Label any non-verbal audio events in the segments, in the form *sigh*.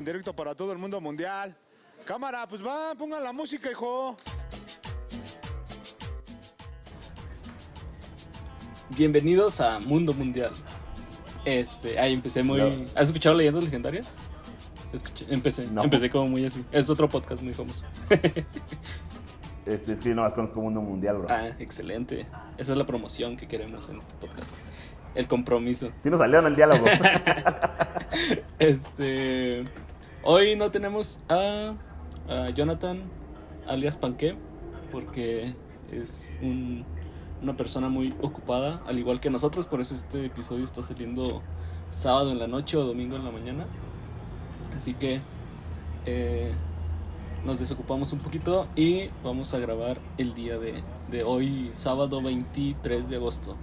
en directo para todo el mundo mundial. Cámara, pues va, pongan la música, hijo. Bienvenidos a Mundo Mundial. Este, ahí empecé muy. No. ¿Has escuchado leyendas legendarias? Escuché- empecé, No. empecé como muy así. Es otro podcast muy famoso. *laughs* Este, es que yo nomás conozco Mundo Mundial, bro. Ah, excelente. Esa es la promoción que queremos en este podcast. El compromiso. Sí nos salieron el diálogo. *laughs* Este. Hoy no tenemos a, Jonathan, alias Panque, porque es un- una persona muy ocupada, al igual que nosotros. Por eso este episodio está saliendo sábado en la noche o domingo en la mañana. Así que eh, nos desocupamos un poquito y vamos a grabar el día de, de hoy, sábado 23 de agosto.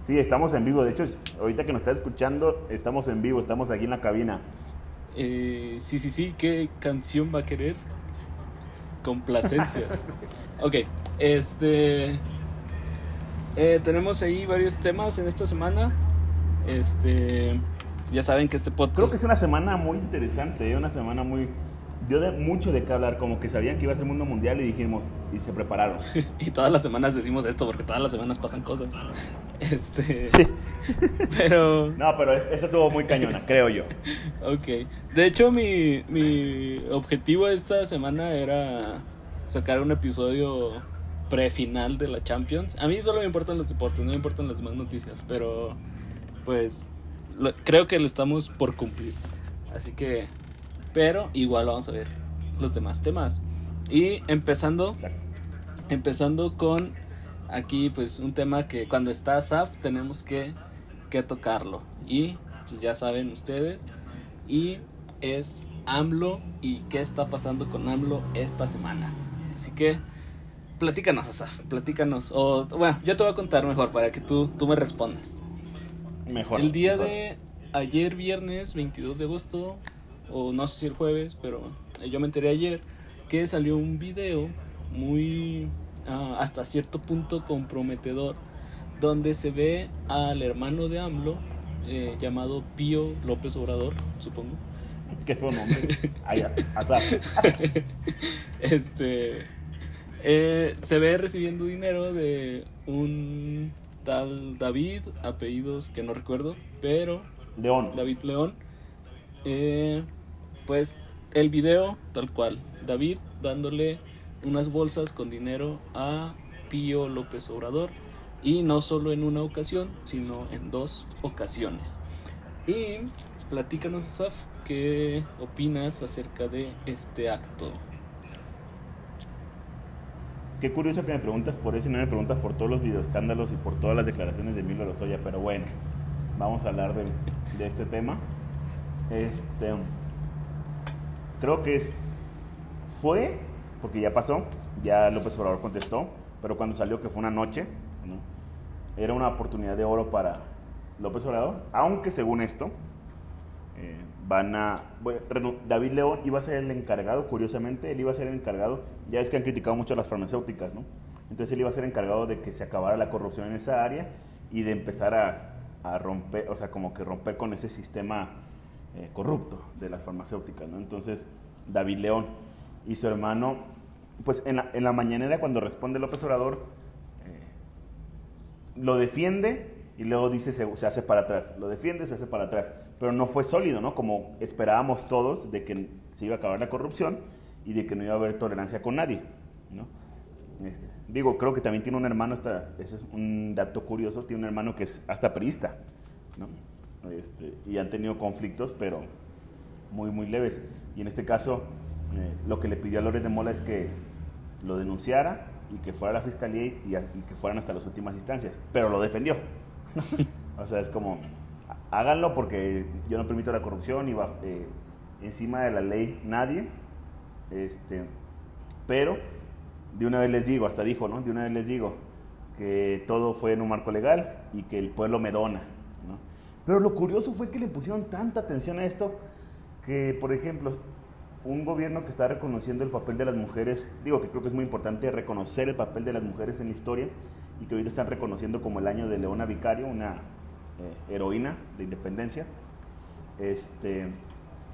Sí, estamos en vivo. De hecho, ahorita que nos está escuchando, estamos en vivo. Estamos aquí en la cabina. Eh, sí, sí, sí, ¿qué canción va a querer? Complacencias. *laughs* ok, este. eh, tenemos ahí varios temas en esta semana. Este. Ya saben que este podcast. Creo que es una semana muy interesante, ¿eh? una semana muy... Dio de mucho de qué hablar, como que sabían que iba a ser mundo mundial y dijimos, y se prepararon. *laughs* Y todas las semanas decimos esto porque todas las semanas pasan cosas. Este. Sí. *laughs* Pero. No, pero es- esa estuvo muy cañona, *laughs* creo yo. Ok. De hecho, mi, mi objetivo esta semana era sacar un episodio pre-final de la Champions. A mí solo me importan los deportes, no me importan las demás noticias, pero pues lo- creo que lo estamos por cumplir. Así que, pero igual vamos a ver los demás temas. Y empezando, empezando con aquí pues un tema que cuando está SAF tenemos que, que tocarlo. Y pues ya saben ustedes. Y es AMLO y qué está pasando con AMLO esta semana. Así que platícanos, Asaf, platícanos. O bueno, yo te voy a contar mejor para que tú, tú me respondas. Mejor. El día mejor. de ayer, viernes 22 de agosto, o no sé si el jueves, pero yo me enteré ayer que salió un video muy ah, hasta cierto punto comprometedor donde se ve al hermano de AMLO eh, llamado Pío López Obrador, supongo. Qué fue un nombre. Ay, azar. *laughs* Este eh, se ve recibiendo dinero de un tal David, apellidos que no recuerdo, pero León. David León. Eh, pues el video, tal cual. David dándole unas bolsas con dinero a Pío López Obrador. Y no solo en una ocasión, sino en dos ocasiones. Y platícanos, Saf, ¿qué opinas acerca de este acto? Qué curioso que me preguntas por eso y no me preguntas por todos los videoescándalos y por todas las declaraciones de Emilio Lozoya, pero bueno, vamos a hablar de, de este tema. Este, creo que es, fue, porque ya pasó, ya López Obrador contestó, pero cuando salió que fue una noche, ¿no? era una oportunidad de oro para López Obrador, aunque según esto, eh, van a... David León iba a ser el encargado, curiosamente, él iba a ser el encargado, ya es que han criticado mucho a las farmacéuticas, ¿no? Entonces él iba a ser encargado de que se acabara la corrupción en esa área y de empezar a, a romper, o sea, como que romper con ese sistema eh, corrupto de las farmacéuticas, ¿no? Entonces, David León y su hermano, pues en la, en la mañanera cuando responde López Obrador, eh, lo defiende y luego dice se, hace para atrás. Lo defiende, se hace para atrás. Pero no fue sólido, ¿no? Como esperábamos todos de que se iba a acabar la corrupción y de que no iba a haber tolerancia con nadie, ¿no? Este, digo, creo que también tiene un hermano, hasta, ese es un dato curioso, tiene un hermano que es hasta priista, ¿no? Este, y han tenido conflictos, pero muy, muy leves. Y en este caso, eh, lo que le pidió a López de Mola es que lo denunciara y que fuera a la fiscalía y, y que fueran hasta las últimas instancias. Pero lo defendió. *laughs* o sea, es como, háganlo porque yo no permito la corrupción y va, eh, encima de la ley nadie. Este, pero de una vez les digo, hasta dijo, ¿no? De una vez les digo que todo fue en un marco legal y que el pueblo me dona. Pero lo curioso fue que le pusieron tanta atención a esto que, por ejemplo, un gobierno que está reconociendo el papel de las mujeres, digo que creo que es muy importante reconocer el papel de las mujeres en la historia y que ahorita están reconociendo como el año de Leona Vicario, una eh, heroína de independencia, este,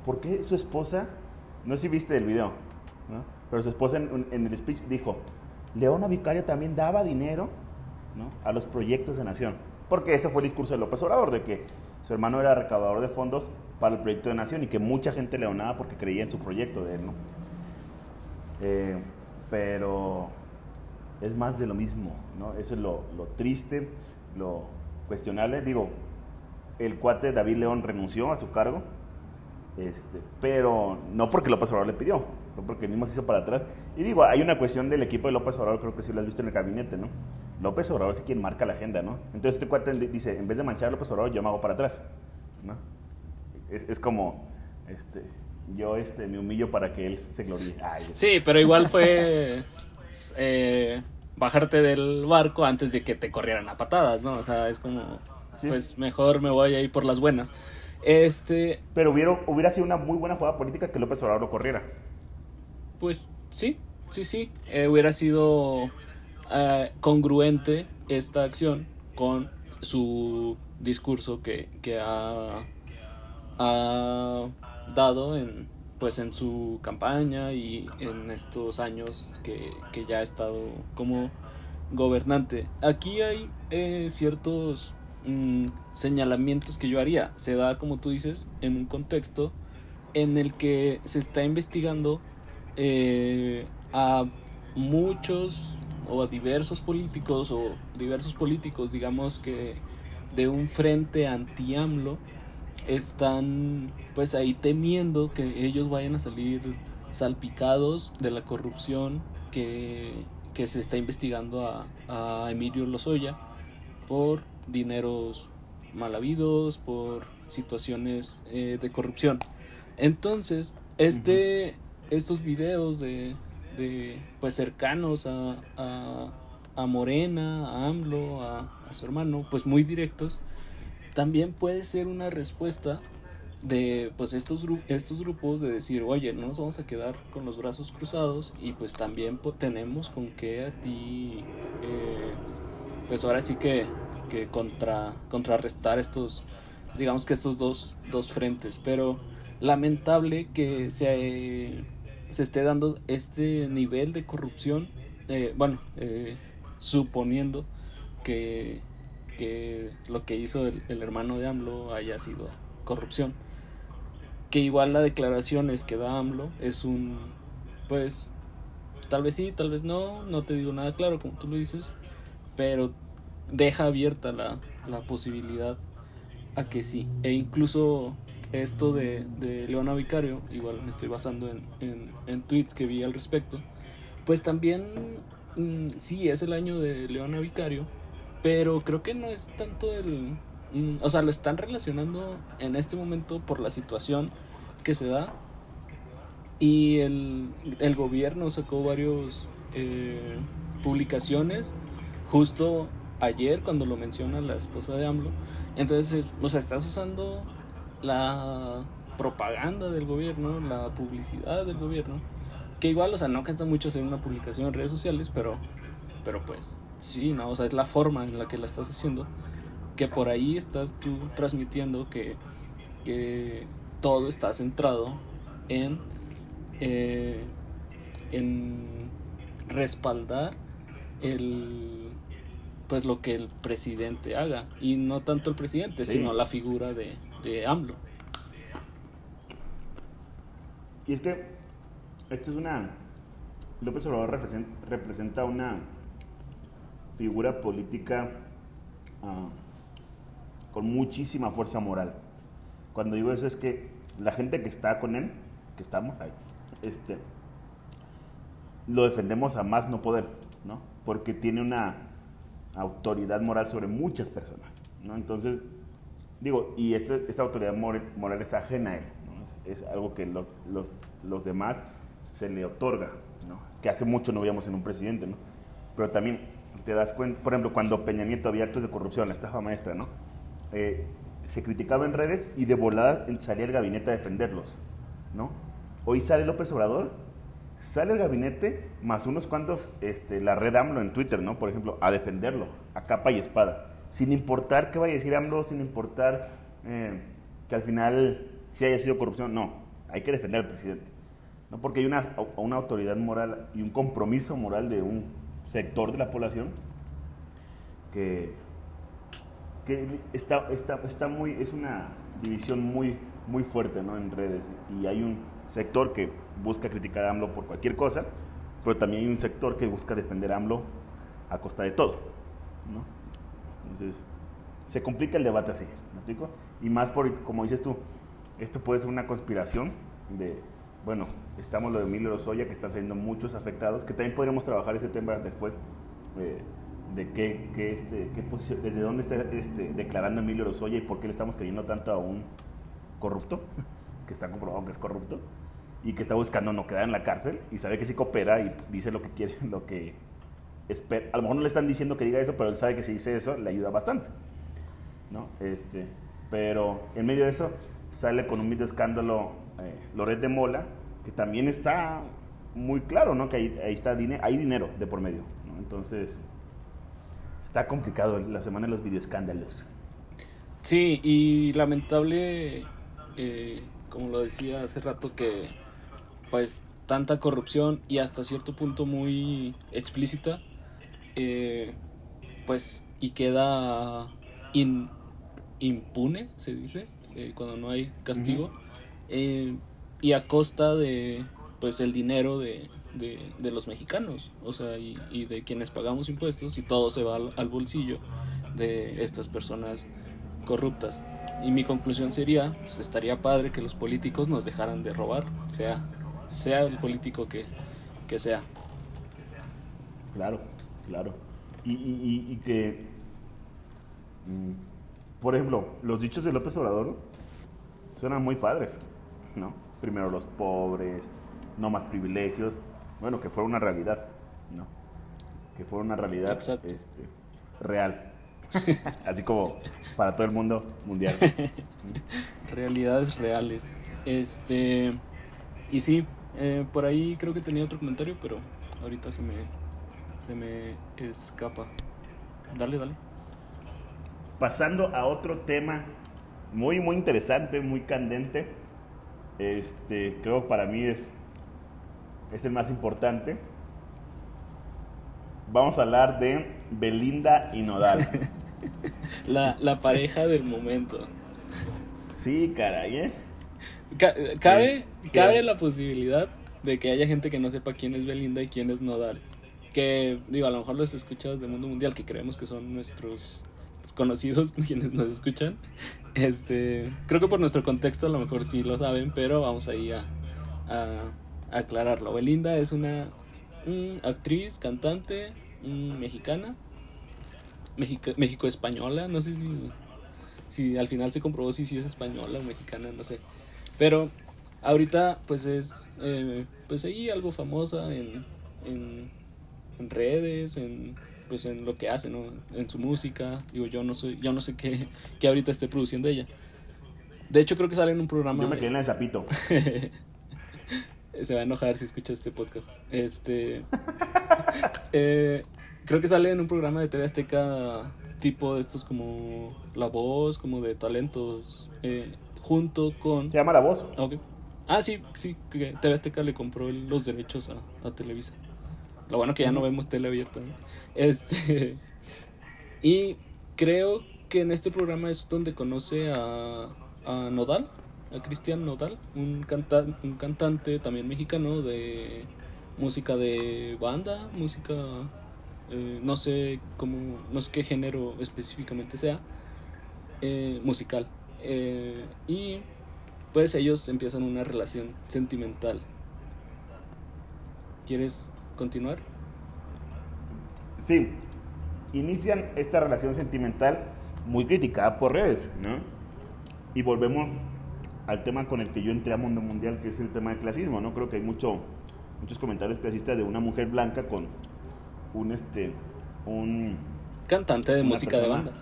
¿por qué su esposa, no sé si viste el video, pero su esposa en, el speech dijo, Leona Vicario también daba dinero a los proyectos de nación. Porque ese fue el discurso de López Obrador, de que su hermano era recaudador de fondos para el proyecto de nación y que mucha gente le donaba porque creía en su proyecto de él, ¿no? Eh, pero es más de lo mismo, ¿no? Eso es lo, triste, lo cuestionable. Digo, el cuate David León renunció a su cargo, este, pero no porque López Obrador le pidió, no porque mismo se hizo para atrás. Y digo, hay una cuestión del equipo de López Obrador, creo que sí lo has visto en el gabinete, ¿no? López Obrador es quien marca la agenda, ¿no? Entonces este cuate dice, en vez de manchar a López Obrador, yo me hago para atrás, ¿no? Es, es como, este, yo este, me humillo para que él se gloríe. Ay, Sí, pero igual fue *laughs* eh, bajarte del barco antes de que te corrieran a patadas, ¿no? O sea, es como, Sí. pues mejor me voy a ir por las buenas. Este, Pero hubiera, hubiera sido una muy buena jugada política que López Obrador lo corriera. pues sí, sí, sí, eh, hubiera sido eh, congruente esta acción con su discurso que, que ha, dado en pues en su campaña y en estos años que, que ya ha estado como gobernante. Aquí hay eh, ciertos mm, señalamientos que yo haría. Se da, como tú dices, en un contexto en el que se está investigando eh, a muchos o a diversos políticos o diversos políticos, digamos que de un frente anti-AMLO, están pues ahí temiendo que ellos vayan a salir salpicados de la corrupción que, que se está investigando a, a Emilio Lozoya por dineros mal habidos, por situaciones eh, de corrupción. Entonces, este, estos videos de, pues cercanos a, a, Morena, a AMLO, a, su hermano, pues muy directos, también puede ser una respuesta de pues estos, estos grupos de decir, oye, no nos vamos a quedar con los brazos cruzados y pues también tenemos con qué a ti, eh, pues ahora sí que, que contra, contrarrestar estos, digamos que estos dos, dos frentes, pero lamentable que se, se esté dando este nivel de corrupción, eh, bueno, eh, suponiendo que, que lo que hizo el, el hermano de AMLO haya sido corrupción. Que igual la declaración es que da AMLO es un, pues, tal vez sí, tal vez no, no te digo nada claro como tú lo dices, pero deja abierta la, la posibilidad a que sí. E incluso esto de, de Leona Vicario, igual me estoy basando en, en, en tweets que vi al respecto, pues también mm, sí es el año de Leona Vicario, pero creo que no es tanto el... mm, o sea, lo están relacionando en este momento por la situación que se da. Y el, el gobierno sacó varios eh, publicaciones justo ayer cuando lo menciona la esposa de AMLO. Entonces, o sea, estás usando la propaganda del gobierno, la publicidad del gobierno, que igual, o sea, no cuesta mucho hacer una publicación en redes sociales, pero, pero pues sí, ¿no? O sea, es la forma en la que la estás haciendo, que por ahí estás tú transmitiendo que, que todo está centrado en, eh, en respaldar el pues lo que el presidente haga y no tanto el presidente Sí. sino la figura de, de AMLO Y es que esto es una. López Obrador represent- representa una figura política ah, con muchísima fuerza moral. Cuando digo eso es que la gente que está con él, que estamos ahí, este, lo defendemos a más no poder, ¿no? Porque tiene una autoridad moral sobre muchas personas, ¿no? Entonces, digo, y este- esta autoridad mor- moral es ajena a él, es algo que los, los, los demás se le otorga, ¿no? Que hace mucho no veíamos en un presidente, ¿no? Pero también te das cuenta, por ejemplo, cuando Peña Nieto había actos de corrupción, la estafa maestra, ¿no? Eh, se criticaba en redes y de volada salía el gabinete a defenderlos, ¿no? Hoy sale López Obrador, sale el gabinete más unos cuantos, este, la red AMLO en Twitter, ¿no? Por ejemplo, a defenderlo, a capa y espada, sin importar qué vaya a decir AMLO, sin importar eh, que al final si haya sido corrupción, no. hay que defender al presidente. ¿no? Porque hay una, una autoridad moral y un compromiso moral de un sector de la población que, que está, está, está muy, es una división muy, muy fuerte ¿no? en redes. Y hay un sector que busca criticar a AMLO por cualquier cosa, pero también hay un sector que busca defender a AMLO a costa de todo. ¿no? Entonces, se complica el debate así, ¿me explico? Y más por, como dices tú, esto puede ser una conspiración de, bueno, estamos lo de Emilio Lozoya, que están saliendo muchos afectados, que también podríamos trabajar ese tema después, eh, de qué, qué, este, qué posición, desde dónde está este, declarando Emilio Lozoya y por qué le estamos creyendo tanto a un corrupto, que está comprobado que es corrupto, y que está buscando no quedar en la cárcel, y sabe que sí coopera y dice lo que quiere, *laughs* lo que espera. A lo mejor no le están diciendo que diga eso, pero él sabe que si dice eso, le ayuda bastante. ¿no? Este, pero en medio de eso sale con un video escándalo eh, Loret de Mola, que también está muy claro, ¿no? Que ahí, ahí está dinero, hay dinero de por medio. Entonces, está complicado la semana de los videoescándalos. Sí, y lamentable, eh, como lo decía hace rato, que pues tanta corrupción y hasta cierto punto muy explícita, eh, pues y queda in, impune, se dice, eh, cuando no hay castigo, eh, y a costa de pues el dinero de, de, de los mexicanos, o sea, y, y, de quienes pagamos impuestos y todo se va al, al, bolsillo de estas personas corruptas. Y mi conclusión sería, pues estaría padre que los políticos nos dejaran de robar, sea, sea el político que, que sea. Claro, claro. Y, y, y que, mm, por ejemplo, los dichos de López Obrador suenan muy padres, ¿no? Primero los pobres, no más privilegios. Bueno, que fuera una realidad, ¿no? Que fuera una realidad Exacto. este, real. *laughs* Así como para todo el mundo mundial. *laughs* Realidades reales. Este. Y sí, eh, por ahí creo que tenía otro comentario, pero ahorita se me, se me escapa. Dale, dale. Pasando a otro tema muy, muy interesante, muy candente. Este, creo para mí es, es el más importante. Vamos a hablar de Belinda y Nodal. *laughs* la, la, pareja del momento. Sí, caray, ¿eh? Cabe, cabe la posibilidad de que haya gente que no sepa quién es Belinda y quién es Nodal. Que, digo, a lo mejor los escuchados del mundo mundial, que creemos que son nuestros conocidos *laughs* quienes nos escuchan. Este, creo que por nuestro contexto a lo mejor sí lo saben, pero vamos ahí a, a, a aclararlo. Belinda es una actriz, cantante, un mexicana, México, México española, no sé si, si al final se comprobó si, si es española o mexicana, no sé. Pero ahorita pues es eh, pues ahí algo famosa en, en, en, redes, en pues en lo que hace, ¿no? En su música. Digo, yo no soy, yo no sé qué, *laughs* qué ahorita esté produciendo ella. De hecho creo que sale en un programa. Yo me quedé en el zapito. *laughs* se va a enojar si escucha este podcast. Este. *laughs* eh, creo que sale en un programa de TV Azteca tipo de estos como La Voz, como de talentos, eh, junto con... Se llama La Voz. Okay. Ah, sí, sí, que TV Azteca le compró los derechos a, a Televisa. Lo bueno que ya no vemos tele abierta. ¿no? Este, *laughs* y creo que en este programa es donde conoce a, a Nodal, a Cristian Nodal, un, canta un cantante también mexicano de música de banda, música eh, no sé cómo, no sé qué género específicamente sea, eh, musical. Eh, y pues ellos empiezan una relación sentimental. ¿Quieres continuar? Sí, inician esta relación sentimental muy criticada por redes, ¿no? Y volvemos al tema con el que yo entré a Mundo Mundial, que es el tema del clasismo, ¿no? Creo que hay mucho, muchos comentarios clasistas de una mujer blanca con un este un cantante de música persona, de banda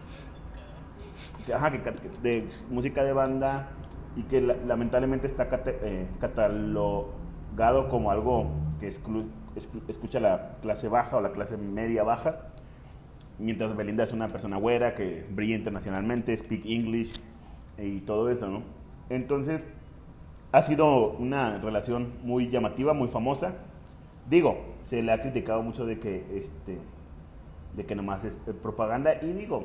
ajá, que, de música de banda y que la, lamentablemente está cate, eh, catalogado como algo que exclu, exclu, escucha la clase baja o la clase media baja mientras Belinda es una persona güera que brilla internacionalmente speak English y todo eso no entonces ha sido una relación muy llamativa, muy famosa. Digo, se le ha criticado mucho de que, este, de que nomás es propaganda y digo,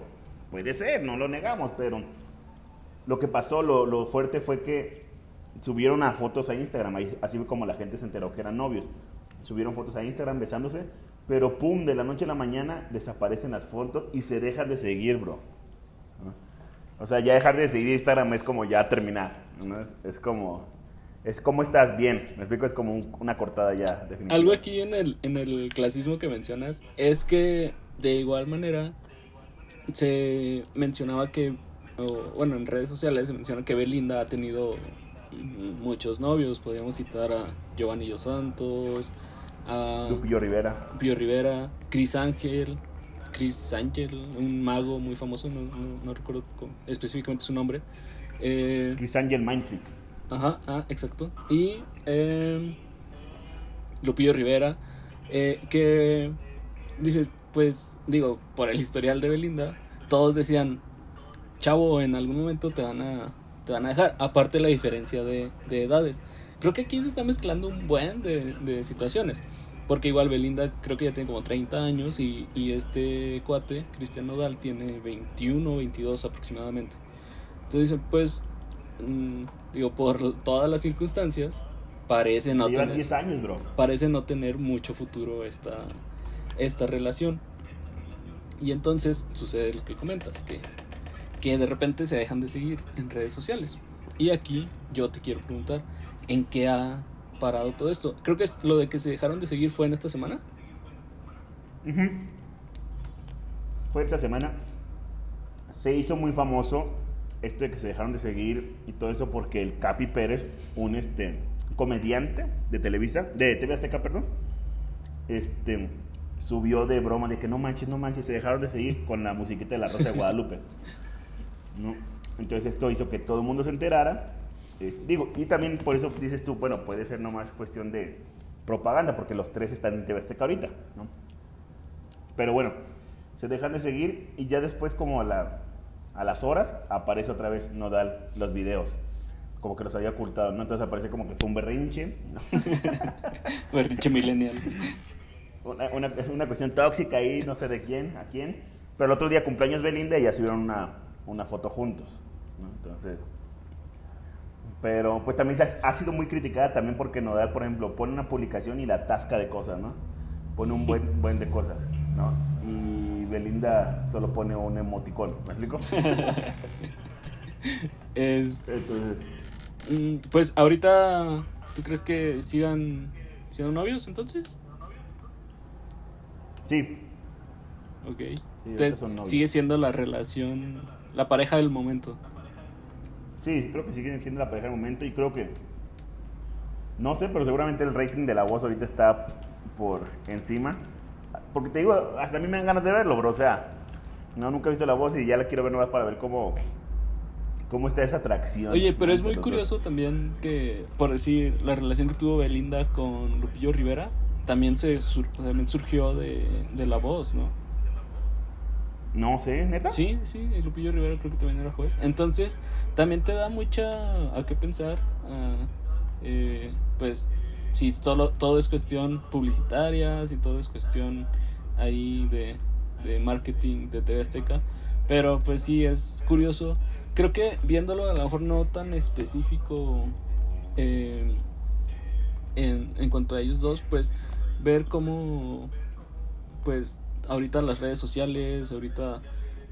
puede ser, no lo negamos, pero lo que pasó, lo, lo fuerte fue que subieron a fotos a Instagram, así como la gente se enteró que eran novios. Subieron fotos a Instagram besándose, pero pum, de la noche a la mañana desaparecen las fotos y se dejan de seguir, bro. O sea, ya dejar de seguir Instagram es como ya terminar. ¿no? Es, es como, es como estás bien. Me explico, es como un- una cortada ya definitiva. Algo aquí en el, en el clasismo que mencionas es que de igual manera se mencionaba que, o, bueno, en redes sociales se menciona que Belinda ha tenido muchos novios. Podríamos citar a Giovanni Santos, a Lupillo Rivera. Pío Rivera, Chris Ángel, Chris Ángel, un mago muy famoso, no, no- no recuerdo específicamente su nombre. Eh, Chris Angel Mindfreak. Ajá, ah, exacto. Y eh, Lupillo Rivera, eh, que dices, pues digo, por el historial de Belinda, todos decían, chavo, en algún momento te van a, te van a dejar, aparte la diferencia de, de edades. Creo que aquí se está mezclando un buen de, de situaciones. Porque igual Belinda creo que ya tiene como 30 años y, y este cuate, Cristian Nodal, tiene 21 22 aproximadamente. Entonces pues, mm, digo, por todas las circunstancias, parece no, tener, 10 años, bro. parece no tener mucho futuro esta, esta relación. Y entonces sucede lo que comentas, que, que de repente se dejan de seguir en redes sociales. Y aquí yo te quiero preguntar, ¿en qué ha parado todo esto? Creo que lo de que se dejaron de seguir fue en esta semana. Fue esta semana. Se hizo muy famoso esto de que se dejaron de seguir y todo eso porque el Capi Pérez, un este comediante de Televisa, de TV Azteca, perdón, este subió de broma de que no manches, no manches, se dejaron de seguir con la musiquita de la Rosa de Guadalupe. Entonces esto hizo que todo el mundo se enterara. Eh, digo, y también por eso dices tú, bueno, puede ser nomás cuestión de propaganda, porque los tres están en TV Azteca ahorita, ¿no? Pero bueno, se dejan de seguir y ya después como a, la- a las horas aparece otra vez Nodal los videos. Como que los había ocultado, ¿no? Entonces aparece como que fue un berrinche. *laughs* Berrinche millennial. una, una, una cuestión tóxica ahí, no sé de quién, a quién. Pero el otro día cumpleaños Belinda y ya subieron una, una foto juntos, ¿no? Entonces... Pero pues también se ha, sido muy criticada también porque Nodal, por ejemplo, pone una publicación y la atasca de cosas, ¿no? Pone un buen, buen de cosas, ¿no? Y Belinda solo pone un emoticón, ¿me explico? *laughs* Es, Entonces, mm, pues ahorita, ¿tú crees que sigan siendo novios entonces? sí, Ok. Entonces, sigue siendo la relación, la pareja del momento. Sí, creo que siguen siendo la pareja del momento y creo que, no sé, pero seguramente el rating de la voz ahorita está por encima. Porque te digo, hasta a mí me dan ganas de verlo, bro, o sea, no, nunca he visto la voz y ya la quiero ver nomás para ver cómo, cómo está esa atracción. Oye, pero es muy curioso también que, por decir, la relación que tuvo Belinda con Lupillo Rivera también se sur- también surgió de, de la voz, ¿no? No sé, neta. Sí, sí, el Lupillo Rivera creo que también era juez. Entonces, también te da mucha a qué pensar. eh, pues, si solo, todo es cuestión publicitaria, si todo es cuestión ahí de, de marketing de TV Azteca. Pero pues sí, es curioso. Creo que viéndolo a lo mejor no tan específico eh, en, en cuanto a ellos dos, pues ver cómo pues ahorita las redes sociales, ahorita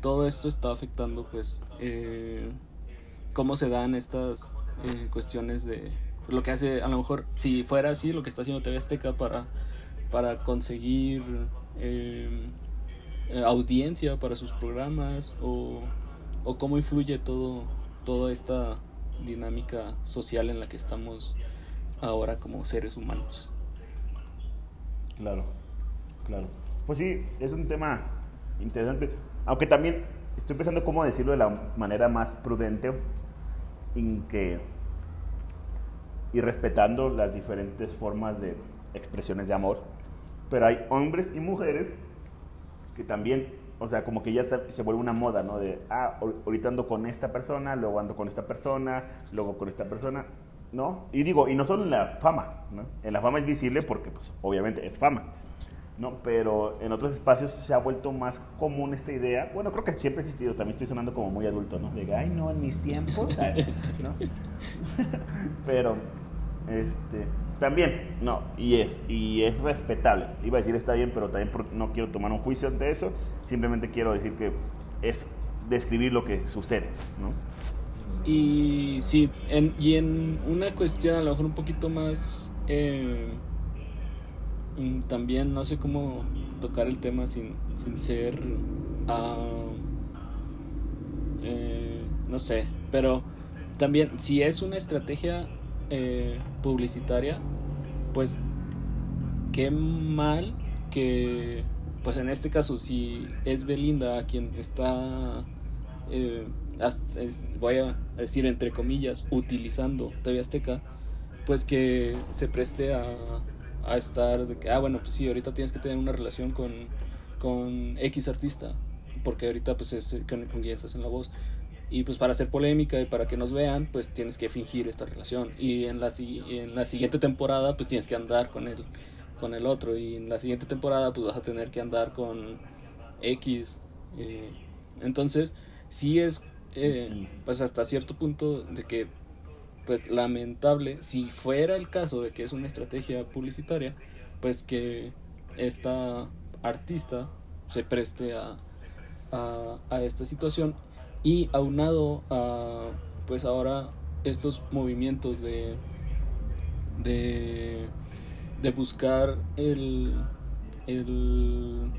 todo esto está afectando pues eh, cómo se dan estas eh, cuestiones de lo que hace a lo mejor si fuera así lo que está haciendo TV Azteca para para conseguir eh, audiencia para sus programas o, o cómo influye todo toda esta dinámica social en la que estamos ahora como seres humanos. Claro, claro. Pues sí, es un tema interesante. Aunque también estoy pensando cómo decirlo de la manera más prudente en que y respetando las diferentes formas de expresiones de amor. Pero hay hombres y mujeres que también, o sea, como que ya se vuelve una moda, ¿no? De, ah, ahor- ahorita ando con esta persona, luego ando con esta persona, luego con esta persona. ¿no? Y digo, y no solo en la fama, ¿no? En la fama es visible porque, pues, obviamente es fama, ¿no? Pero en otros espacios se ha vuelto más común esta idea. Bueno, creo que siempre ha existido, también estoy sonando como muy adulto, ¿no? De, que, ay, no, en mis tiempos, *laughs* ay", ¿no? *laughs* Pero, este, también, no, y es, y es respetable. Iba a decir está bien, pero también no quiero tomar un juicio ante eso, simplemente quiero decir que es describir lo que sucede, ¿no? Y sí, en, y en una cuestión a lo mejor un poquito más... eh, también no sé cómo tocar el tema sin, sin ser... ah, eh, no sé, pero también si es una estrategia eh, publicitaria, pues qué mal que, pues en este caso, si es Belinda quien está, eh, voy a decir entre comillas, utilizando TV Azteca, pues que se preste a, a estar de que, ah, bueno, pues sí, ahorita tienes que tener una relación con, con X artista, porque ahorita pues es con, con estás en la voz. Y pues para hacer polémica y para que nos vean, pues tienes que fingir esta relación. Y en la, en la siguiente temporada, pues tienes que andar con el, con el otro. Y en la siguiente temporada, pues vas a tener que andar con X. eh, entonces, sí es, eh, pues hasta cierto punto de que, pues lamentable, si fuera el caso de que es una estrategia publicitaria, pues que esta artista se preste a, a, esta situación y aunado a pues ahora estos movimientos de de, de buscar el el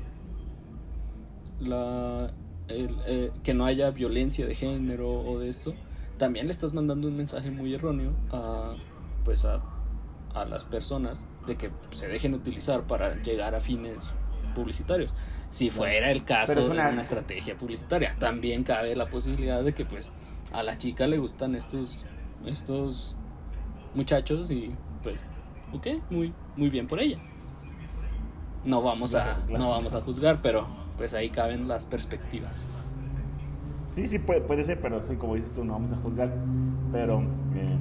la el, eh, que no haya violencia de género o de esto también le estás mandando un mensaje muy erróneo a pues a, a las personas de que se dejen utilizar para llegar a fines publicitarios. Si fuera el caso de una- estrategia publicitaria también cabe la posibilidad de que pues a la chica le gustan estos estos muchachos y pues ok muy muy bien por ella. No vamos a no vamos a juzgar pero pues ahí caben las perspectivas Sí, sí, puede, puede ser, pero sí, como dices tú, no vamos a juzgar. Pero, eh,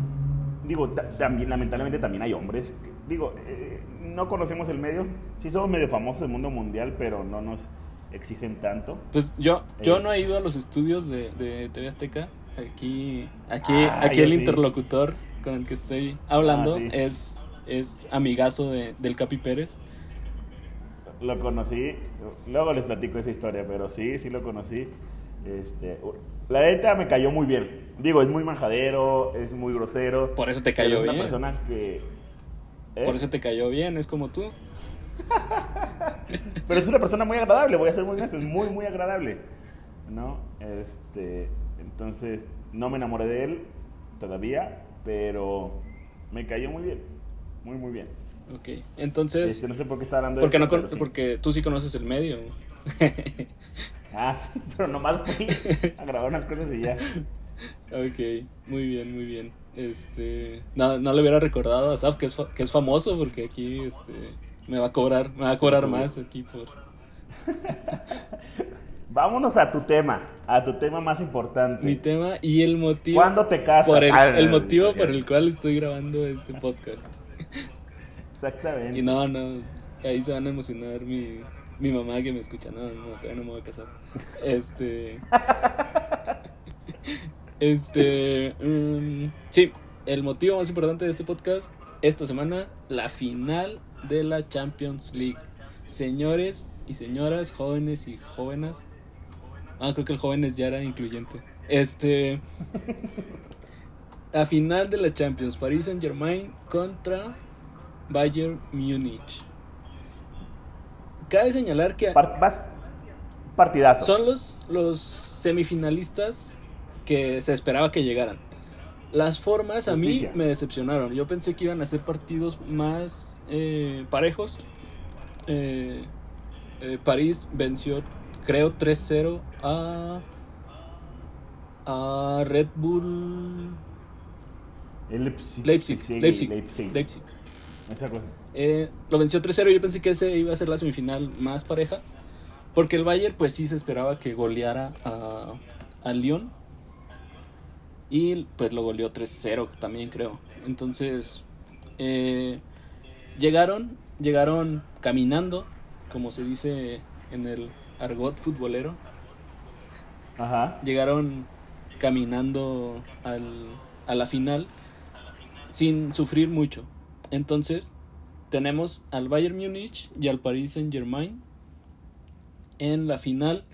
digo, ta- también, lamentablemente también hay hombres. que- digo, eh, no conocemos el medio. Sí somos medio famosos del mundo mundial, pero no nos exigen tanto. Pues yo, yo Es- no he ido a los estudios de, de TV Azteca. Aquí, aquí, Ah, aquí el sí. interlocutor con el que estoy hablando Ah, sí. es, es amigazo de, del Capi Pérez. Lo conocí, luego les platico esa historia, pero sí, sí lo conocí. Este, la neta me cayó muy bien. Digo, es muy manjadero, es muy grosero. Por eso te cayó es una bien. persona que... ¿eh? Por eso te cayó bien, es como tú. *laughs* Pero es una persona muy agradable, voy a ser muy honesto, es muy, muy agradable. ¿No? Este, entonces, no me enamoré de él todavía, pero me cayó muy bien. Muy, muy bien. Ok, entonces, Este, no sé por qué está hablando de porque, no esto, sí. porque tú sí conoces el medio. *laughs* Ah, *laughs* sí, pero nomás fui a grabar unas cosas y ya. ok, muy bien, muy bien. Este, no, no le hubiera recordado a Saf que es, fa- que es famoso porque aquí este, me va a cobrar, me va a cobrar sí. más aquí por... *laughs* Vámonos a tu tema, a tu tema más importante. mi tema y el motivo ¿Cuándo te casas? por el, Ah, el motivo por el cual estoy grabando este podcast Exactamente. y no no ahí se van a emocionar mi, mi mamá que me escucha no no todavía no me voy a casar este *laughs* este mm, sí el motivo más importante de este podcast esta semana la final de la Champions League señores y señoras jóvenes y jóvenes Ah, creo que el jóvenes ya era incluyente. Este. La final de la Champions, Paris Saint Germain contra Bayern Múnich. Cabe señalar que vas- partidazo. son los, los semifinalistas que se esperaba que llegaran. Las formas a mí me decepcionaron. Yo pensé que iban a ser partidos más eh, parejos. Eh, eh, París venció, creo, 3-0 a, a Red Bull Leipzig. Leipzig. Leipzig. Leipzig. Leipzig. Esa cosa. Eh, lo venció 3-0. Yo pensé que ese iba a ser la semifinal más pareja. Porque el Bayern, pues sí se esperaba que goleara a, a Lyon. Y pues lo goleó 3-0 también, creo. Entonces, eh, llegaron, llegaron caminando, como se dice en el argot futbolero. Ajá. Llegaron caminando al, a la final sin sufrir mucho. Entonces, tenemos al Bayern Múnich y al Paris Saint Germain en la final.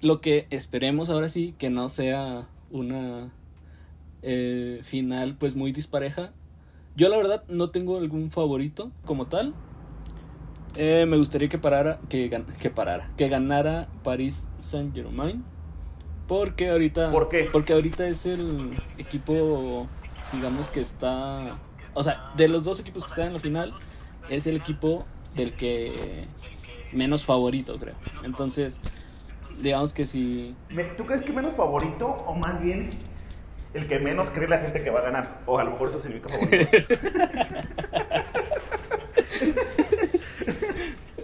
Lo que esperemos ahora sí que no sea una eh, final pues muy dispareja. Yo la verdad no tengo algún favorito como tal. Eh, me gustaría que parara, que, que parara, que ganara Paris Saint Germain. Porque ahorita. ¿Por qué? Porque ahorita es el equipo, digamos que está. O sea, de los dos equipos que están en la final, es el equipo del que menos favorito, creo. Entonces, digamos que si. ¿Tú crees que menos favorito o más bien el que menos cree la gente que va a ganar? O a lo mejor eso significa favorito. *laughs*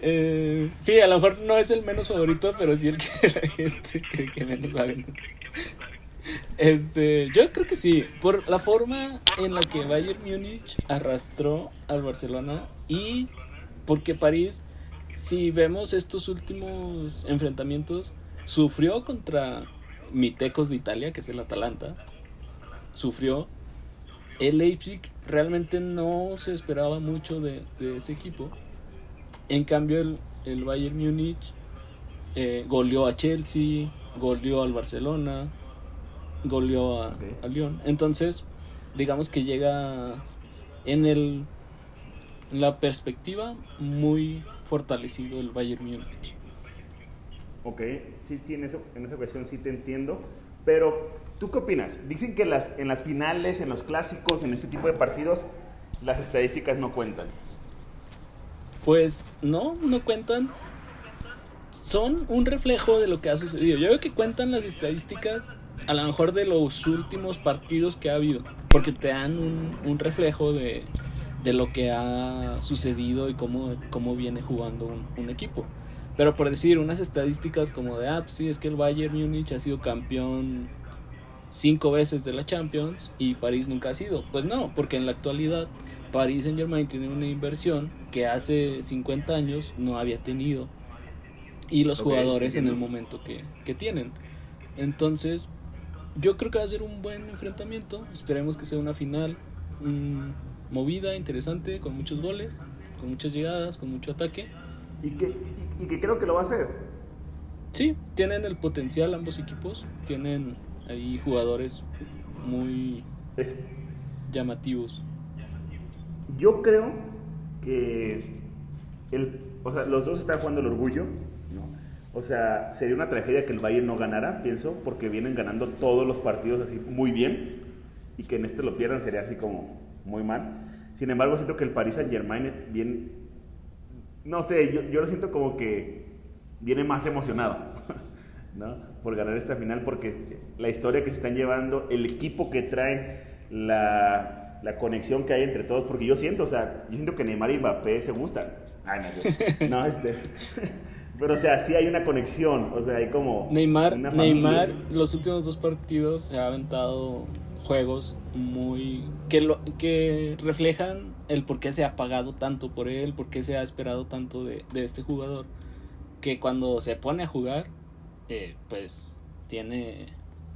Eh, sí, a lo mejor no es el menos favorito, pero sí el que *laughs* la gente cree que menos va a ganar. Este, yo creo que sí, por la forma en la que Bayern Múnich arrastró al Barcelona y porque París, si vemos estos últimos enfrentamientos, sufrió contra Mitecos de Italia, que es el Atalanta, sufrió. El Leipzig realmente no se esperaba mucho de, de ese equipo. En cambio, el, el Bayern Múnich eh, goleó a Chelsea, goleó al Barcelona, goleó a, Ok. a Lyon. Entonces, digamos que llega en el en la perspectiva muy fortalecido el Bayern Múnich. ok, sí, sí, en, eso, en esa cuestión sí te entiendo. Pero, ¿tú qué opinas? Dicen que las, en las finales, en los clásicos, en ese tipo de partidos, las estadísticas no cuentan. Pues no, no cuentan. Son un reflejo de lo que ha sucedido. Yo creo que cuentan las estadísticas a lo mejor de los últimos partidos que ha habido. Porque te dan un, un reflejo de, de lo que ha sucedido y cómo, cómo viene jugando un, un equipo. Pero por decir unas estadísticas como de, ah, pues sí, es que el Bayern Múnich ha sido campeón cinco veces de la Champions y París nunca ha sido. Pues no, porque en la actualidad Paris Saint Germain tiene una inversión que hace 50 años no había tenido y los Ok, jugadores en el entiendo. momento que, que tienen. Entonces, yo creo que va a ser un buen enfrentamiento. Esperemos que sea una final movida, interesante, con muchos goles, con muchas llegadas, con mucho ataque. Y que, y, y que creo que lo va a hacer. Sí, tienen el potencial ambos equipos, tienen ahí jugadores muy llamativos. Yo creo que el, o sea, los dos están jugando el orgullo. O sea, sería una tragedia que el Bayern no ganara, pienso, porque vienen ganando todos los partidos así muy bien y que en este lo pierdan sería así como muy mal. Sin embargo, siento que el Paris Saint Germain bien, no sé, yo, yo lo siento como que viene más emocionado, *laughs* ¿no? Por ganar esta final, porque la historia que se están llevando, el equipo que traen, la, la conexión que hay entre todos, porque yo siento, o sea, yo siento que Neymar y Mbappé se gustan. Ay, no, *laughs* no, este. Pero, o sea, sí hay una conexión, o sea, hay como. Neymar. Neymar, los últimos dos partidos se ha aventado juegos muy que lo que reflejan el por qué se ha pagado tanto por él, por qué se ha esperado tanto de, de este jugador, que cuando se pone a jugar, eh, pues tiene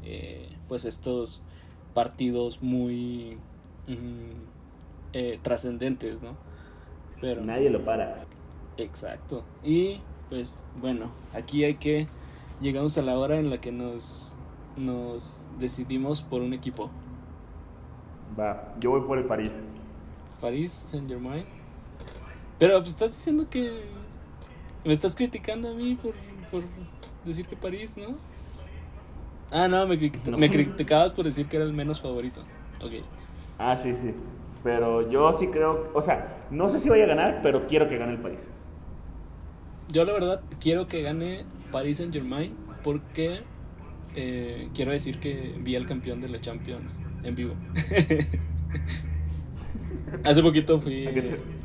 eh, pues estos partidos muy mm, eh, trascendentes, ¿no? Pero Nadie lo para. Exacto. Y pues bueno, aquí hay que llegamos a la hora en la que nos nos decidimos por un equipo. Va, yo voy por el París. París Saint Germain. Pero pues estás diciendo que me estás criticando a mí por, por decir que París, ¿no? Ah, no, me, cri- No. me criticabas por decir que era el menos favorito. Ok. Ah, sí, sí. Pero yo sí creo, o sea, no sé si vaya a ganar, pero quiero que gane el París. Yo la verdad quiero que gane Paris Saint Germain porque eh, quiero decir que vi al campeón de la Champions en vivo. *laughs* hace poquito fui,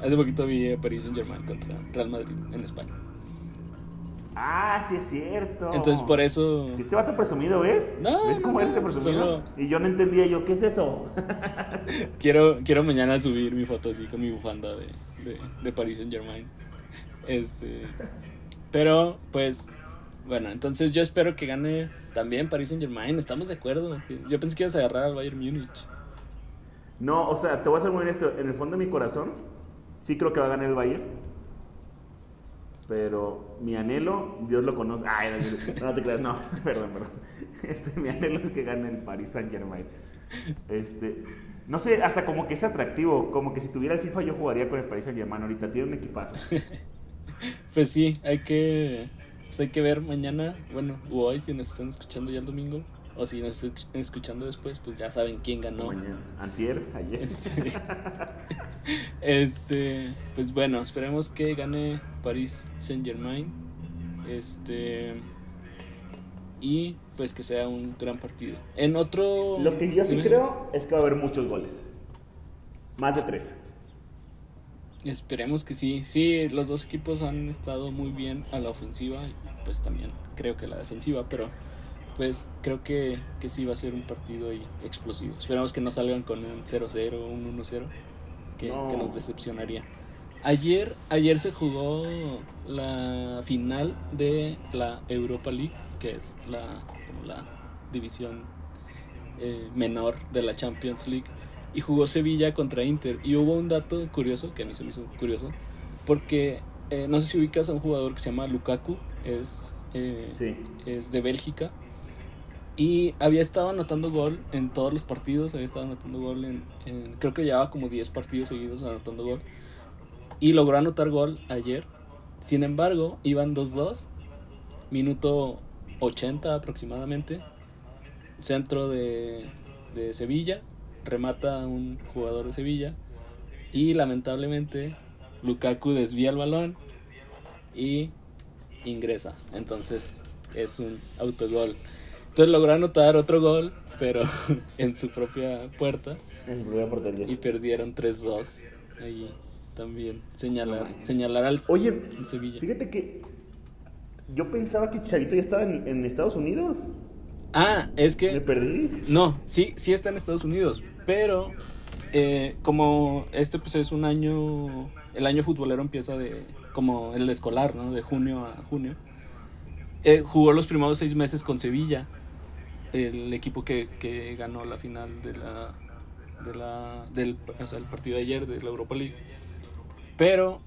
hace poquito vi a Paris Saint Germain contra Real Madrid en España. Ah, sí es cierto. Entonces por eso... Este vato presumido, ¿ves? No, ¿Ves cómo no, eres de presumido? solo- Y yo no entendía yo, ¿qué es eso? *laughs* Quiero, quiero mañana subir mi foto así con mi bufanda de, de, de Paris Saint Germain. Este. Pero, pues. Bueno, entonces yo espero que gane también Paris Saint Germain. Estamos de acuerdo. Yo pensé que ibas a agarrar al Bayern Múnich. No, o sea, te voy a ser muy honesto. En el fondo de mi corazón, sí creo que va a ganar el Bayern. Pero mi anhelo, Dios lo conoce. Ay, no, no te creas, no, *laughs* perdón, perdón. Este, mi anhelo es que gane el Paris Saint Germain. Este, no sé, hasta como que es atractivo. Como que si tuviera el FIFA, yo jugaría con el Paris Saint Germain ahorita. Tiene un equipazo. *laughs* *laughs* Pues sí, hay que. Pues hay que ver mañana. Bueno, o hoy si nos están escuchando ya el domingo. O si nos están escuchando después, pues ya saben quién ganó. Mañana. Antier, ayer. Este, *laughs* este, pues bueno, esperemos que gane Paris Saint Germain. Este, y pues que sea un gran partido. En otro. Lo que yo sí creo es que va a haber muchos goles. Más de tres. Esperemos que sí. Sí, los dos equipos han estado muy bien a la ofensiva. y Pues también creo que la defensiva, pero pues creo que, que sí va a ser un partido ahí explosivo. Esperemos que no salgan con un 0-0, un 1-0, que, No. que nos decepcionaría. Ayer, ayer se jugó la final de la Europa League, que es la, como la división eh, menor de la Champions League y jugó Sevilla contra Inter. Y hubo un dato curioso, que a mí se me hizo curioso, porque eh, no sé si ubicas a un jugador que se llama Lukaku, es, eh, Sí. es de Bélgica. Y había estado anotando gol en todos los partidos, había estado anotando gol en, en- creo que llevaba como 10 partidos seguidos anotando gol. Y logró anotar gol ayer. Sin embargo, iban 2-2, minuto 80 aproximadamente. Centro de, de Sevilla, remata a un jugador de Sevilla. Y lamentablemente, Lukaku desvía el balón y ingresa. Entonces es un autogol. Entonces logró anotar otro gol, pero *laughs* en su propia puerta. En su propia portería. Y perdieron 3-2. Ahí también señalar, señalar al Oye, Sevilla. fíjate que yo pensaba que Chicharito ya estaba en, en Estados Unidos. Ah, es Me que perdí. no, sí, sí está en Estados Unidos, pero eh, como este pues es un año, el año futbolero empieza de como el escolar, ¿no? De junio a junio. Eh, jugó los primeros seis meses con Sevilla, el equipo que, que ganó la final de la, de la, del, o sea, el partido de ayer de la Europa League. Pero,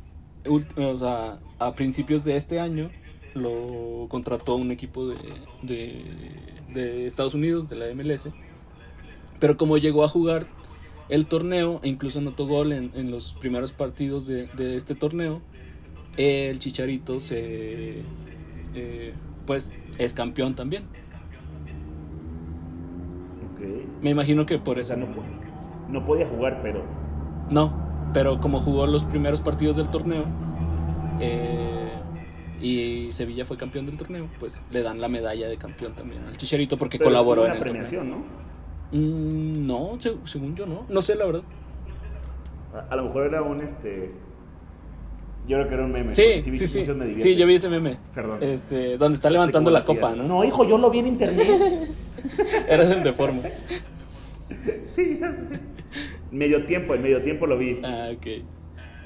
ult- o sea, a principios de este año lo contrató un equipo de, de, de Estados Unidos, de la MLS. Pero como llegó a jugar el torneo e incluso anotó gol en, en los primeros partidos de, de este torneo, el Chicharito se, eh, pues es campeón también. Me imagino que por O sea, no, no podía jugar, pero. No, pero como jugó los primeros partidos del torneo eh, y Sevilla fue campeón del torneo, pues le dan la medalla de campeón también al Chicharito porque pero colaboró en el premiación, ¿no? torneo. Mm, no, se- según yo no. No sé la verdad. A, a lo mejor era un este. Yo creo que era un meme. Sí, sí, sí. me Sí, yo vi ese meme. Perdón. Este, donde está levantando la copa, ¿no? No, hijo, yo lo vi en internet. *laughs* Era del de forma. *laughs* sí, ya sé. Medio tiempo, en medio tiempo lo vi. Ah, ok.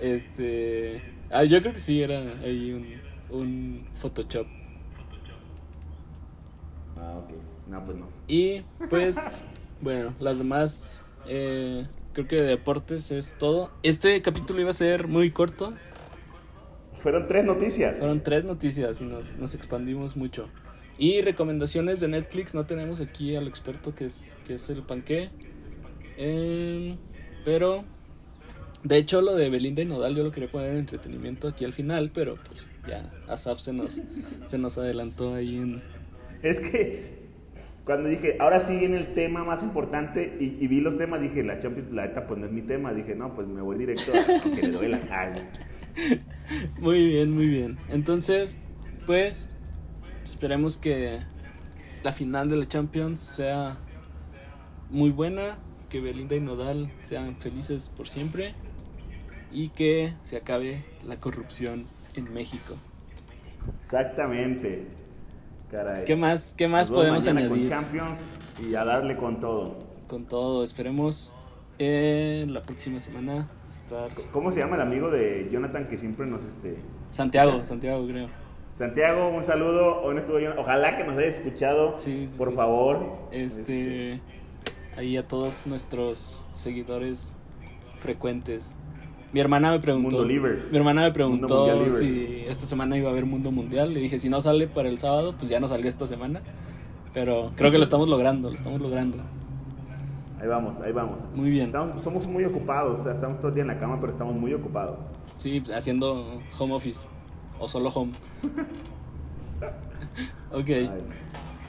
Este. Ah, yo creo que sí era ahí un, un Photoshop. Ah, ok. No, pues no. Y pues, *laughs* bueno, las demás, eh, creo que de deportes es todo. Este capítulo iba a ser muy corto. Fueron tres noticias. Fueron tres noticias y nos, nos expandimos mucho. Y recomendaciones de Netflix, no tenemos aquí al experto que es, que es el panqué. Em, pero, de hecho, lo de Belinda y Nodal yo lo quería poner en entretenimiento aquí al final, pero pues ya Asaf se nos, se nos adelantó ahí en... Es que cuando dije, ahora sí viene el tema más importante y, y vi los temas, dije, la Champions, la neta, pues no es mi tema. Dije, no, pues me voy directo a que le duela. Ay, *laughs* Muy bien, muy bien. Entonces, pues, esperemos que la final de la Champions sea muy buena, que Belinda y Nodal sean felices por siempre y que se acabe la corrupción en México. Exactamente. Caray. ¿Qué más, qué más podemos añadir? Con Champions y a darle con todo. Con todo, esperemos eh, la próxima semana estar. ¿Cómo se llama el amigo de Jonathan que siempre nos este Santiago, Santiago, creo. Santiago, un saludo. Hoy no estuvo Jonathan. Ojalá que nos hayas escuchado. Sí, sí, por sí. favor. Este. Ahí a todos nuestros seguidores frecuentes. Mi hermana me preguntó. Mundo Livers. Mi hermana me preguntó si esta semana iba a haber Mundo Mundial. Le dije, si no sale para el sábado, pues ya no salió esta semana. Pero creo que lo estamos logrando, lo estamos logrando. Ahí vamos, ahí vamos. Muy bien. Estamos- somos muy ocupados, o sea, estamos todo el día en la cama, pero estamos muy ocupados. Sí, pues, haciendo home office. O solo home. *laughs* ok. Ay,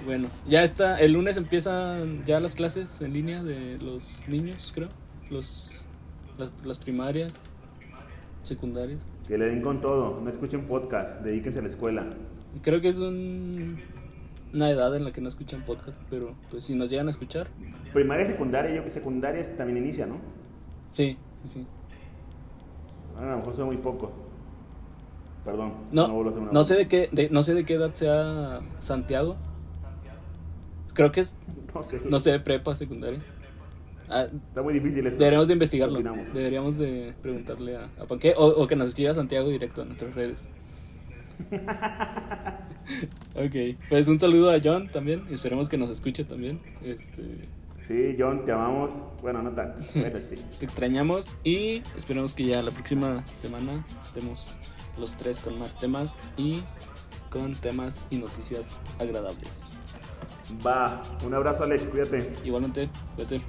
Bueno, ya está. El lunes empiezan ya las clases en línea de los niños, creo. Los, las, las primarias, secundarias. que le den con todo, no escuchen podcast, dedíquense a la escuela. Creo que es un, una edad en la que no escuchan podcast, pero pues si nos llegan a escuchar, Primaria y secundaria, yo que secundaria también inicia, ¿no? sí, sí, sí. Bueno, a lo mejor son muy pocos. Perdón, No, a no sé de qué, de- no sé de qué edad sea Santiago. Creo que es, *laughs* No sé. no sé, prepa, secundaria. Ah, Está muy difícil esto. Deberíamos de investigarlo. Opinamos. Deberíamos de preguntarle a, a Panqué o, o que nos escriba Santiago directo a nuestras redes. *laughs* ok, pues un saludo a John también. Esperemos que nos escuche también. Este, Sí, John, te amamos. Bueno, no tanto. *laughs* Pero sí. te extrañamos y esperemos que ya la próxima semana estemos los tres con más temas y con temas y noticias agradables. Va. Un abrazo, Alex. Cuídate. Igualmente, vete.